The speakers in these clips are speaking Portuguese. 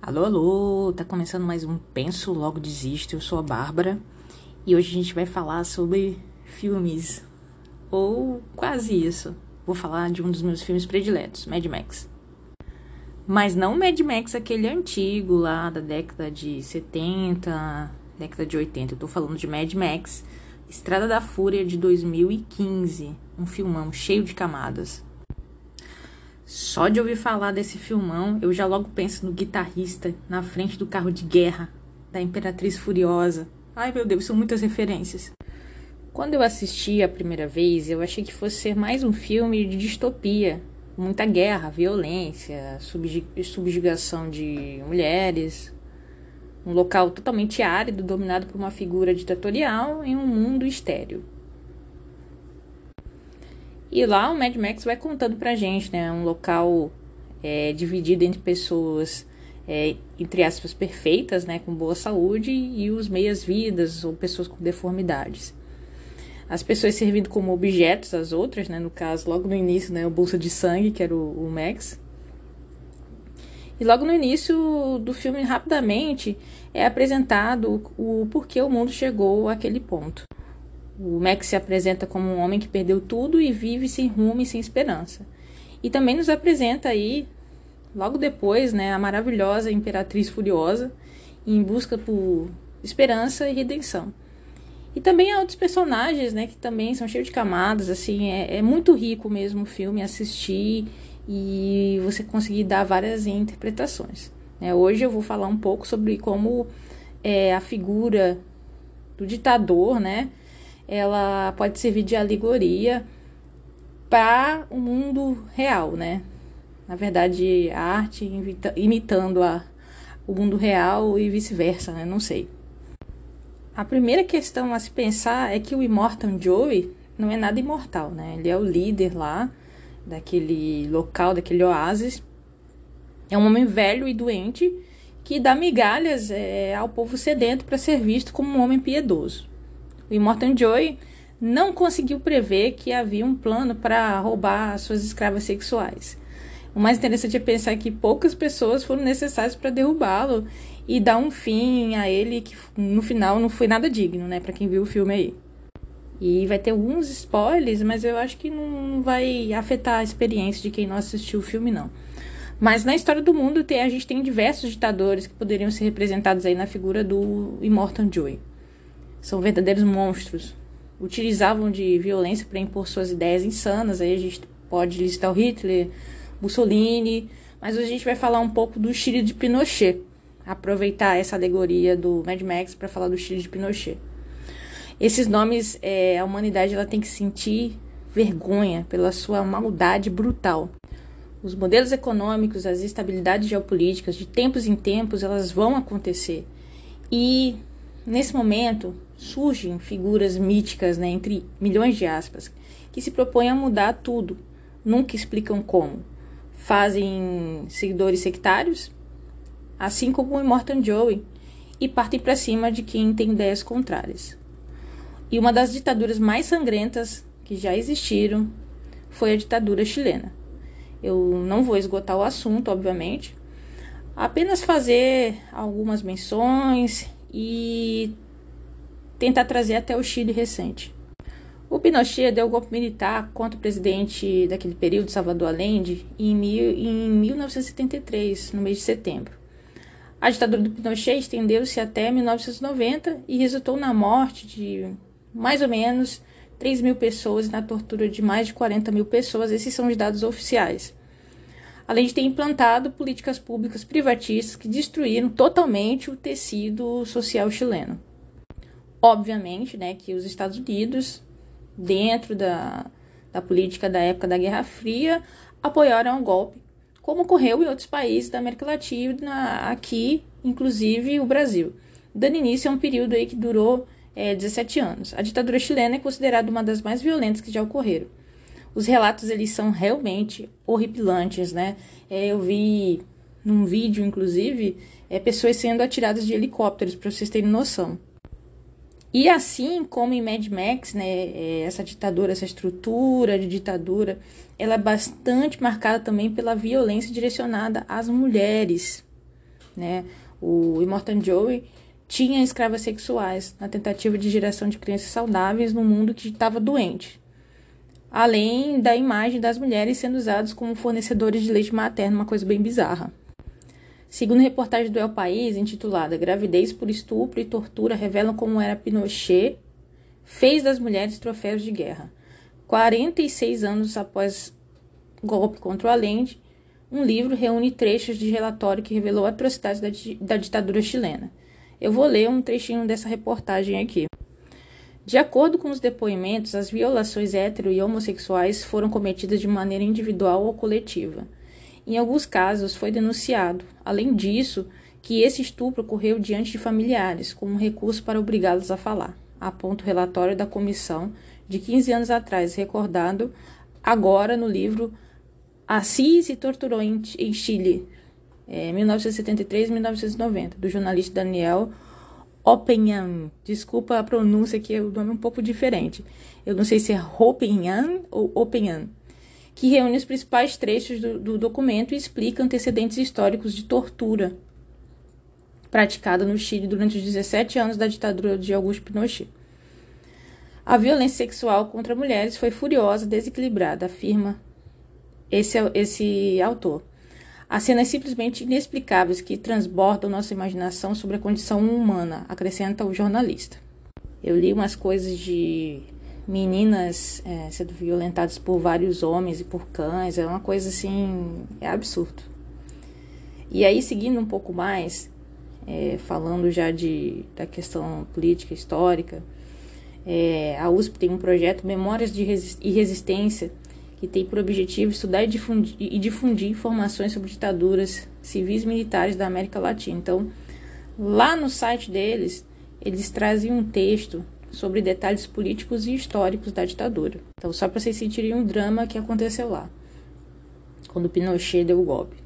Alô, alô, tá começando mais um Penso Logo Desisto. Eu sou a Bárbara e hoje a gente vai falar sobre filmes, ou quase isso. Vou falar de um dos meus filmes prediletos, Mad Max. Mas não Mad Max aquele antigo lá da década de 70, década de 80. Eu tô falando de Mad Max, Estrada da Fúria de 2015, um filmão cheio de camadas. Só de ouvir falar desse filmão, eu já logo penso no guitarrista na frente do carro de guerra da Imperatriz Furiosa. Ai meu Deus, são muitas referências. Quando eu assisti a primeira vez, eu achei que fosse ser mais um filme de distopia, muita guerra, violência, subjugação de mulheres, um local totalmente árido, dominado por uma figura ditatorial em um mundo estéreo. E lá o Mad Max vai contando pra gente, né? Um local é, dividido entre pessoas, é, entre aspas, perfeitas, né? Com boa saúde e os meias-vidas ou pessoas com deformidades. As pessoas servindo como objetos as outras, né? No caso, logo no início, né? O Bolsa de Sangue, que era o, o Max. E logo no início do filme, rapidamente, é apresentado o porquê o mundo chegou àquele ponto. O Max se apresenta como um homem que perdeu tudo e vive sem rumo e sem esperança. E também nos apresenta aí, logo depois, né, a maravilhosa Imperatriz Furiosa, em busca por esperança e redenção. E também há outros personagens, né, que também são cheios de camadas, assim, é, é muito rico mesmo o filme assistir e você conseguir dar várias interpretações. Né? Hoje eu vou falar um pouco sobre como é, a figura do ditador, né, ela pode servir de alegoria para o mundo real, né? Na verdade, a arte imitando a, o mundo real e vice-versa, né? Não sei. A primeira questão a se pensar é que o Immortal Joey não é nada imortal, né? Ele é o líder lá daquele local, daquele oásis. É um homem velho e doente que dá migalhas é, ao povo sedento para ser visto como um homem piedoso. O Immortan Joy não conseguiu prever que havia um plano para roubar suas escravas sexuais. O mais interessante é pensar que poucas pessoas foram necessárias para derrubá-lo e dar um fim a ele que no final não foi nada digno, né, para quem viu o filme aí. E vai ter alguns spoilers, mas eu acho que não vai afetar a experiência de quem não assistiu o filme não. Mas na história do mundo tem, a gente tem diversos ditadores que poderiam ser representados aí na figura do Immortan Joy são verdadeiros monstros. Utilizavam de violência para impor suas ideias insanas. Aí a gente pode listar o Hitler, Mussolini, mas hoje a gente vai falar um pouco do Chile de Pinochet. Aproveitar essa alegoria do Mad Max para falar do Chile de Pinochet. Esses nomes, é, a humanidade ela tem que sentir vergonha pela sua maldade brutal. Os modelos econômicos, as estabilidades geopolíticas, de tempos em tempos, elas vão acontecer. E nesse momento, surgem figuras míticas, né, entre milhões de aspas, que se propõem a mudar tudo, nunca explicam como. Fazem seguidores sectários, assim como o Immortan Joey, e partem para cima de quem tem ideias contrárias. E uma das ditaduras mais sangrentas que já existiram foi a ditadura chilena. Eu não vou esgotar o assunto, obviamente, apenas fazer algumas menções e tentar trazer até o Chile recente. O Pinochet deu golpe militar contra o presidente daquele período, Salvador Allende, em, mil, em 1973, no mês de setembro. A ditadura do Pinochet estendeu-se até 1990 e resultou na morte de mais ou menos 3 mil pessoas e na tortura de mais de 40 mil pessoas. Esses são os dados oficiais. Além de ter implantado políticas públicas privatistas que destruíram totalmente o tecido social chileno. Obviamente, né, que os Estados Unidos, dentro da, da política da época da Guerra Fria, apoiaram o golpe, como ocorreu em outros países da América Latina, aqui, inclusive o Brasil, dando início a um período aí que durou é, 17 anos. A ditadura chilena é considerada uma das mais violentas que já ocorreram. Os relatos eles são realmente horripilantes, né? É, eu vi num vídeo, inclusive, é, pessoas sendo atiradas de helicópteros, para vocês terem noção. E assim como em Mad Max, né, é, essa ditadura, essa estrutura de ditadura, ela é bastante marcada também pela violência direcionada às mulheres. né? O Immortan Joey tinha escravas sexuais na tentativa de geração de crianças saudáveis no mundo que estava doente. Além da imagem das mulheres sendo usadas como fornecedores de leite materno, uma coisa bem bizarra. Segundo reportagem do El País, intitulada Gravidez por estupro e tortura revelam como era Pinochet fez das mulheres troféus de guerra. 46 anos após golpe contra o Allende, um livro reúne trechos de relatório que revelou atrocidades da, da ditadura chilena. Eu vou ler um trechinho dessa reportagem aqui. De acordo com os depoimentos, as violações hetero e homossexuais foram cometidas de maneira individual ou coletiva. Em alguns casos, foi denunciado, além disso, que esse estupro ocorreu diante de familiares, como um recurso para obrigá-los a falar. Aponta o relatório da comissão de 15 anos atrás, recordado agora no livro Assis e Torturou em, Chile, é, 1973-1990, do jornalista Daniel Oppenham. Desculpa a pronúncia, que é o nome é um pouco diferente. Eu não sei se é Oppenham ou Oppenham que reúne os principais trechos do, do documento e explica antecedentes históricos de tortura praticada no Chile durante os 17 anos da ditadura de Augusto Pinochet. A violência sexual contra mulheres foi furiosa, desequilibrada, afirma esse, esse autor. Há cenas simplesmente inexplicáveis que transbordam nossa imaginação sobre a condição humana, acrescenta o jornalista. Eu li umas coisas de meninas é, sendo violentadas por vários homens e por cães, é uma coisa assim, é absurdo. E aí, seguindo um pouco mais, é, falando já de, da questão política histórica, é, a USP tem um projeto Memórias de Resist e Resistência, que tem por objetivo estudar e difundir, e difundir informações sobre ditaduras civis e militares da América Latina. Então, lá no site deles, eles trazem um texto sobre detalhes políticos e históricos da ditadura. Então, só para vocês sentirem o drama que aconteceu lá, quando Pinochet deu o golpe.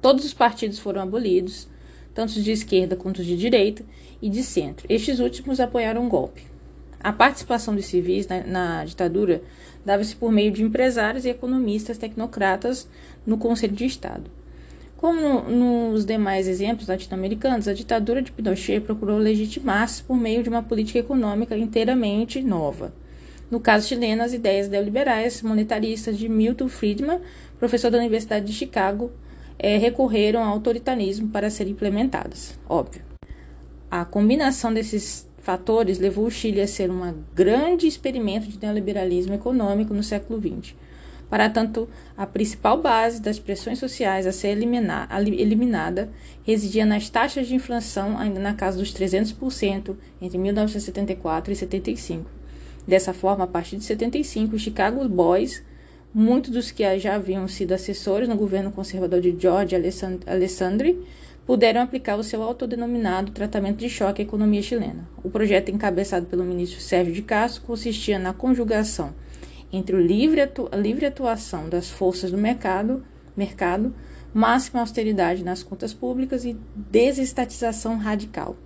Todos os partidos foram abolidos, tanto de esquerda quanto de direita e de centro. Estes últimos apoiaram o golpe. A participação dos civis na, na ditadura dava-se por meio de empresários e economistas tecnocratas no Conselho de Estado. Como no, nos demais exemplos latino-americanos, a ditadura de Pinochet procurou legitimar-se por meio de uma política econômica inteiramente nova. No caso chileno, as ideias neoliberais monetaristas de Milton Friedman, professor da Universidade de Chicago, é, recorreram ao autoritarismo para serem implementadas. Óbvio. A combinação desses fatores levou o Chile a ser um grande experimento de neoliberalismo econômico no século XX para tanto, a principal base das pressões sociais a ser eliminada residia nas taxas de inflação ainda na casa dos 300% entre 1974 e 75. Dessa forma, a partir de 75, os Chicago Boys, muitos dos que já haviam sido assessores no governo conservador de George Alessandri, puderam aplicar o seu autodenominado tratamento de choque à economia chilena. O projeto, encabeçado pelo ministro Sérgio de Castro, consistia na conjugação entre a livre atuação das forças do mercado, mercado, máxima austeridade nas contas públicas e desestatização radical.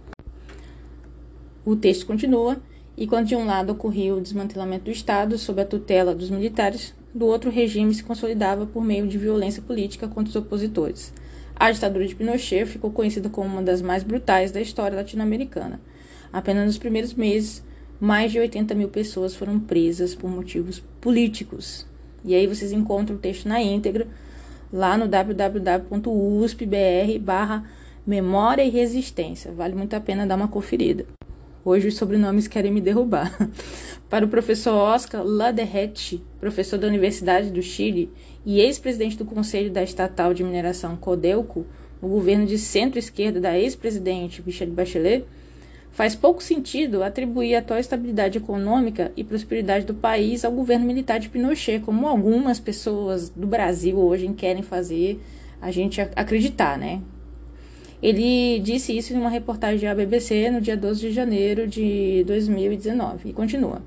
O texto continua, e quando de um lado ocorria o desmantelamento do Estado sob a tutela dos militares, do outro o regime se consolidava por meio de violência política contra os opositores. A ditadura de Pinochet ficou conhecida como uma das mais brutais da história latino-americana. Apenas nos primeiros meses, mais de 80 mil pessoas foram presas por motivos políticos. E aí vocês encontram o texto na íntegra lá no www.uspbr barra Memória e Resistência. Vale muito a pena dar uma conferida. Hoje os sobrenomes querem me derrubar. Para o professor Oscar Laderrete, professor da Universidade do Chile e ex-presidente do Conselho da Estatal de Mineração Codelco, o governo de centro-esquerda da ex-presidente Michelle Bachelet, Faz pouco sentido atribuir a atual estabilidade econômica e prosperidade do país ao governo militar de Pinochet, como algumas pessoas do Brasil hoje querem fazer a gente acreditar, né? Ele disse isso em uma reportagem da BBC no dia 12 de janeiro de 2019 e continua.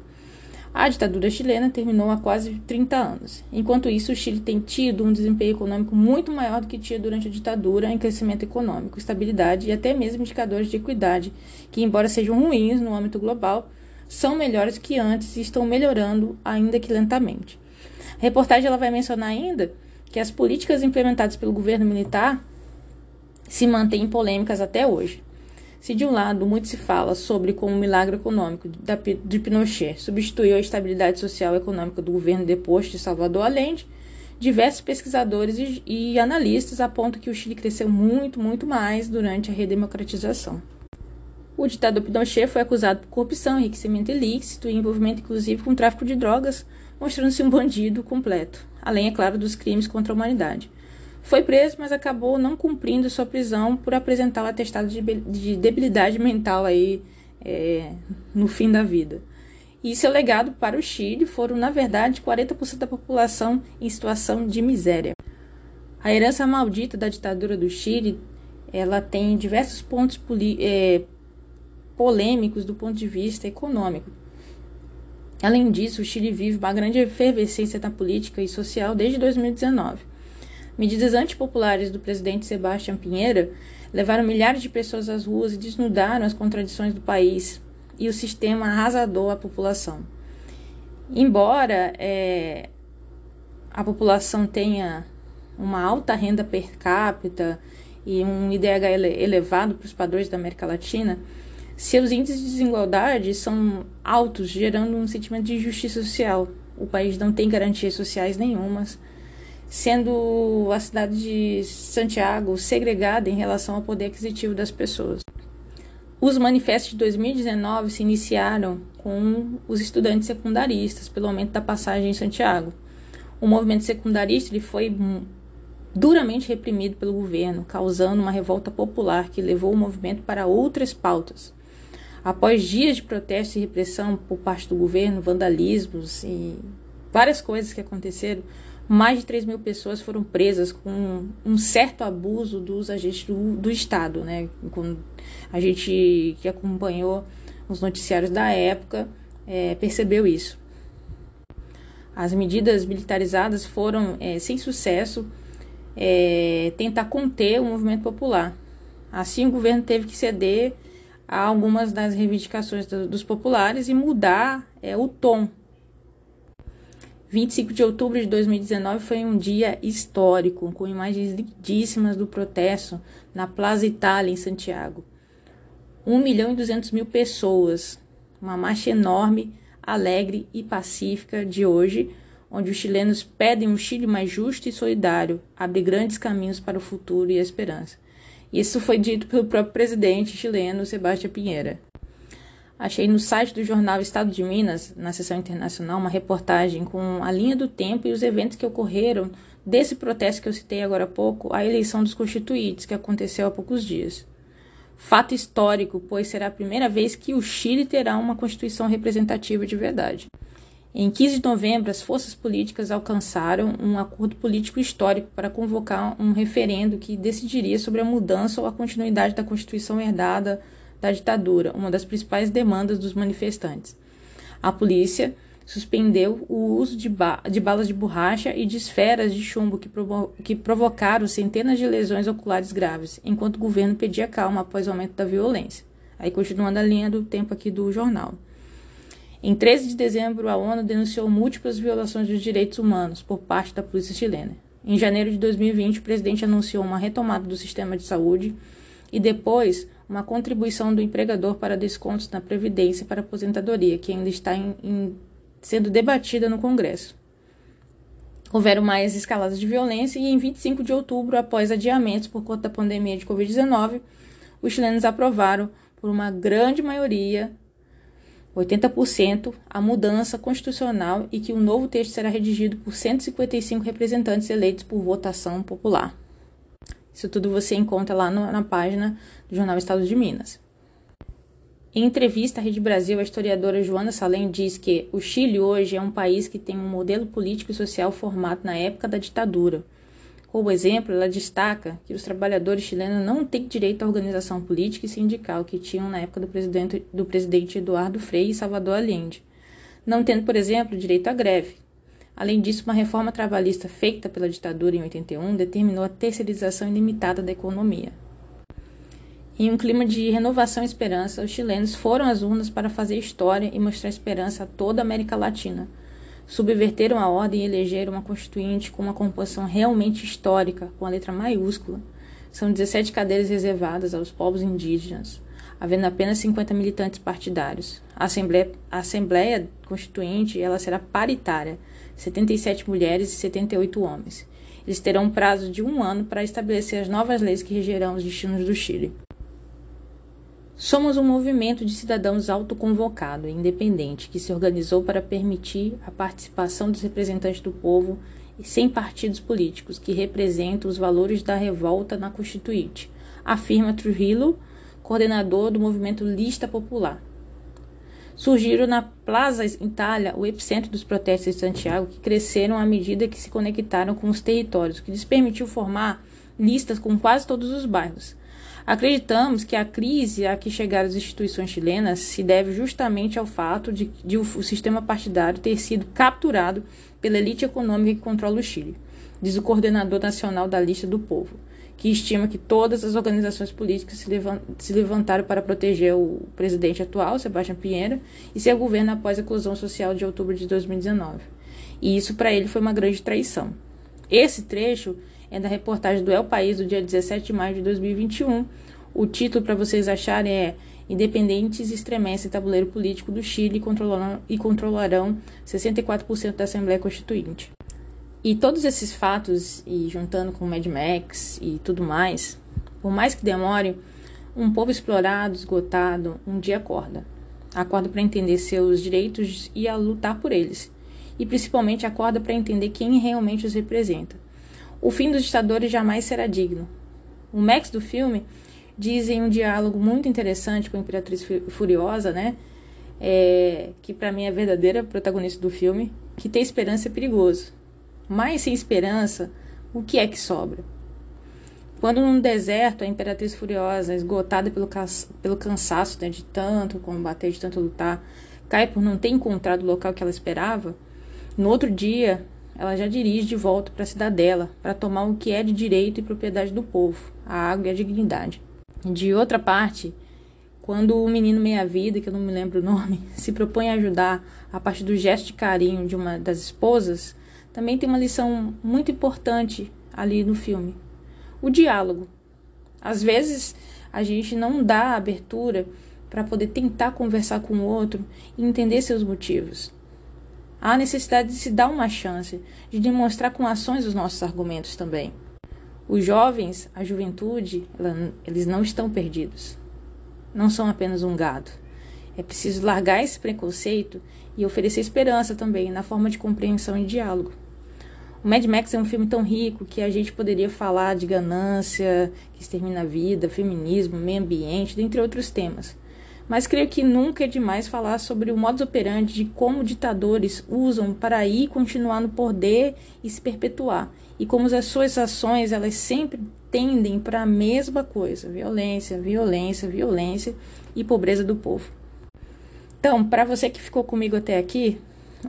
A ditadura chilena terminou há quase 30 anos. Enquanto isso, o Chile tem tido um desempenho econômico muito maior do que tinha durante a ditadura em crescimento econômico, estabilidade e até mesmo indicadores de equidade, que, embora sejam ruins no âmbito global, são melhores que antes e estão melhorando, ainda que lentamente. A reportagem ela vai mencionar ainda que as políticas implementadas pelo governo militar se mantêm polêmicas até hoje. Se de um lado muito se fala sobre como o milagre econômico de Pinochet substituiu a estabilidade social e econômica do governo deposto de Salvador Allende, diversos pesquisadores e, analistas apontam que o Chile cresceu muito, muito mais durante a redemocratização. O ditador Pinochet foi acusado por corrupção, enriquecimento ilícito e envolvimento inclusive com tráfico de drogas, mostrando-se um bandido completo, além, é claro, dos crimes contra a humanidade. Foi preso, mas acabou não cumprindo sua prisão por apresentar o atestado de debilidade mental aí é, no fim da vida. E seu legado para o Chile foram, na verdade, 40% da população em situação de miséria. A herança maldita da ditadura do Chile, ela tem diversos pontos é, polêmicos do ponto de vista econômico. Além disso, o Chile vive uma grande efervescência na política e social desde 2019. Medidas antipopulares do presidente Sebastião Pinheira levaram milhares de pessoas às ruas e desnudaram as contradições do país e o sistema arrasador à população. Embora é, a população tenha uma alta renda per capita e um IDH elevado para os padrões da América Latina, seus índices de desigualdade são altos, gerando um sentimento de injustiça social. O país não tem garantias sociais nenhumas sendo a cidade de Santiago segregada em relação ao poder aquisitivo das pessoas. Os manifestos de 2019 se iniciaram com os estudantes secundaristas pelo aumento da passagem em Santiago. O movimento secundarista ele foi duramente reprimido pelo governo, causando uma revolta popular que levou o movimento para outras pautas. Após dias de protesto e repressão por parte do governo, vandalismos e várias coisas que aconteceram, mais de 3 mil pessoas foram presas com um certo abuso dos agentes do, do Estado, né? Com a gente que acompanhou os noticiários da época é, percebeu isso. As medidas militarizadas foram, é, sem sucesso, é, tentar conter o movimento popular. Assim, o governo teve que ceder a algumas das reivindicações do, dos populares e mudar é, o tom 25 de outubro de 2019 foi um dia histórico, com imagens lindíssimas do protesto na Plaza Itália, em Santiago. 1 milhão e 200 mil pessoas, uma marcha enorme, alegre e pacífica de hoje, onde os chilenos pedem um Chile mais justo e solidário, abre grandes caminhos para o futuro e a esperança. Isso foi dito pelo próprio presidente chileno, Sebastião Pinheira. Achei no site do jornal Estado de Minas, na seção internacional, uma reportagem com a linha do tempo e os eventos que ocorreram desse protesto que eu citei agora há pouco, a eleição dos constituintes, que aconteceu há poucos dias. Fato histórico, pois será a primeira vez que o Chile terá uma constituição representativa de verdade. Em 15 de novembro, as forças políticas alcançaram um acordo político histórico para convocar um referendo que decidiria sobre a mudança ou a continuidade da Constituição herdada da ditadura, uma das principais demandas dos manifestantes. A polícia suspendeu o uso de, ba de balas de borracha e de esferas de chumbo que, provo que provocaram centenas de lesões oculares graves, enquanto o governo pedia calma após o aumento da violência. Aí, continuando a linha do tempo aqui do jornal. Em 13 de dezembro, a ONU denunciou múltiplas violações dos direitos humanos por parte da polícia chilena. Em janeiro de 2020, o presidente anunciou uma retomada do sistema de saúde e depois uma contribuição do empregador para descontos na Previdência para aposentadoria, que ainda está em, em, sendo debatida no Congresso. Houveram mais escaladas de violência e em 25 de outubro, após adiamentos por conta da pandemia de Covid-19, os chilenos aprovaram, por uma grande maioria, 80%, a mudança constitucional e que o novo texto será redigido por 155 representantes eleitos por votação popular. Isso tudo você encontra lá no, na página do Jornal Estado de Minas. Em entrevista à Rede Brasil, a historiadora Joana Salem diz que o Chile hoje é um país que tem um modelo político e social formado na época da ditadura. Como exemplo, ela destaca que os trabalhadores chilenos não têm direito à organização política e sindical que tinham na época do presidente, do presidente Eduardo Frei e Salvador Allende, não tendo, por exemplo, direito à greve, Além disso, uma reforma trabalhista feita pela ditadura em 81 determinou a terceirização ilimitada da economia. Em um clima de renovação e esperança, os chilenos foram às urnas para fazer história e mostrar esperança a toda a América Latina. Subverteram a ordem e elegeram uma constituinte com uma composição realmente histórica, com a letra maiúscula. São 17 cadeiras reservadas aos povos indígenas, havendo apenas 50 militantes partidários. A Assembleia, a Assembleia Constituinte ela será paritária, 77 mulheres e 78 homens. Eles terão um prazo de um ano para estabelecer as novas leis que regerão os destinos do Chile. Somos um movimento de cidadãos autoconvocado e independente que se organizou para permitir a participação dos representantes do povo e sem partidos políticos que representam os valores da revolta na Constituinte, afirma Trujillo, coordenador do movimento Lista Popular. Surgiram na Plaza Itália, o epicentro dos protestos de Santiago, que cresceram à medida que se conectaram com os territórios, que lhes permitiu formar listas com quase todos os bairros. Acreditamos que a crise a que chegaram as instituições chilenas se deve justamente ao fato de, de o, o sistema partidário ter sido capturado pela elite econômica que controla o Chile, diz o coordenador nacional da Lista do Povo, que estima que todas as organizações políticas se, levant, se levantaram para proteger o presidente atual, Sebastião Pinheira, e seu governo após a eclosão social de outubro de 2019. E isso para ele foi uma grande traição. Esse trecho é da reportagem do El País do dia 17 de maio de 2021. O título para vocês acharem é Independentes estremecem tabuleiro político do Chile e controlarão 64% da Assembleia Constituinte. E todos esses fatos, e juntando com Mad Max e tudo mais, por mais que demore, um povo explorado, esgotado, um dia acorda. Acorda para entender seus direitos e a lutar por eles. E principalmente acorda para entender quem realmente os representa. O fim dos ditadores jamais será digno. O Max do filme diz em um diálogo muito interessante com a Imperatriz Furiosa, né? É, que para mim é a verdadeira protagonista do filme, que ter esperança é perigoso. Mas sem esperança, o que é que sobra? Quando num deserto a Imperatriz Furiosa, esgotada pelo, pelo cansaço né, de tanto combater, de tanto lutar, cai por não ter encontrado o local que ela esperava, no outro dia ela já dirige de volta para a cidadela para tomar o que é de direito e propriedade do povo, a água e a dignidade. De outra parte, quando o menino meia-vida, que eu não me lembro o nome, se propõe a ajudar a partir do gesto de carinho de uma das esposas, também tem uma lição muito importante ali no filme: o diálogo. Às vezes a gente não dá abertura para poder tentar conversar com o outro e entender seus motivos. Há necessidade de se dar uma chance, de demonstrar com ações os nossos argumentos também. Os jovens, a juventude, eles não estão perdidos. Não são apenas um gado. É preciso largar esse preconceito e oferecer esperança também na forma de compreensão e diálogo. O Mad Max é um filme tão rico que a gente poderia falar de ganância, que extermina a vida, feminismo, meio ambiente, dentre outros temas. Mas creio que nunca é demais falar sobre o modus operandi de como ditadores usam para ir continuar no poder e se perpetuar. E como as suas ações, elas sempre tendem para a mesma coisa: violência, violência, violência e pobreza do povo. Então, para você que ficou comigo até aqui,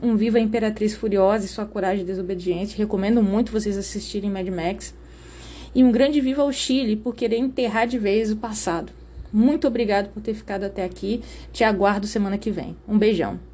um Viva Imperatriz Furiosa e sua coragem desobediente. Recomendo muito vocês assistirem Mad Max. E um grande Viva ao Chile por querer enterrar de vez o passado. Muito obrigado por ter ficado até aqui. Te aguardo semana que vem. Um beijão.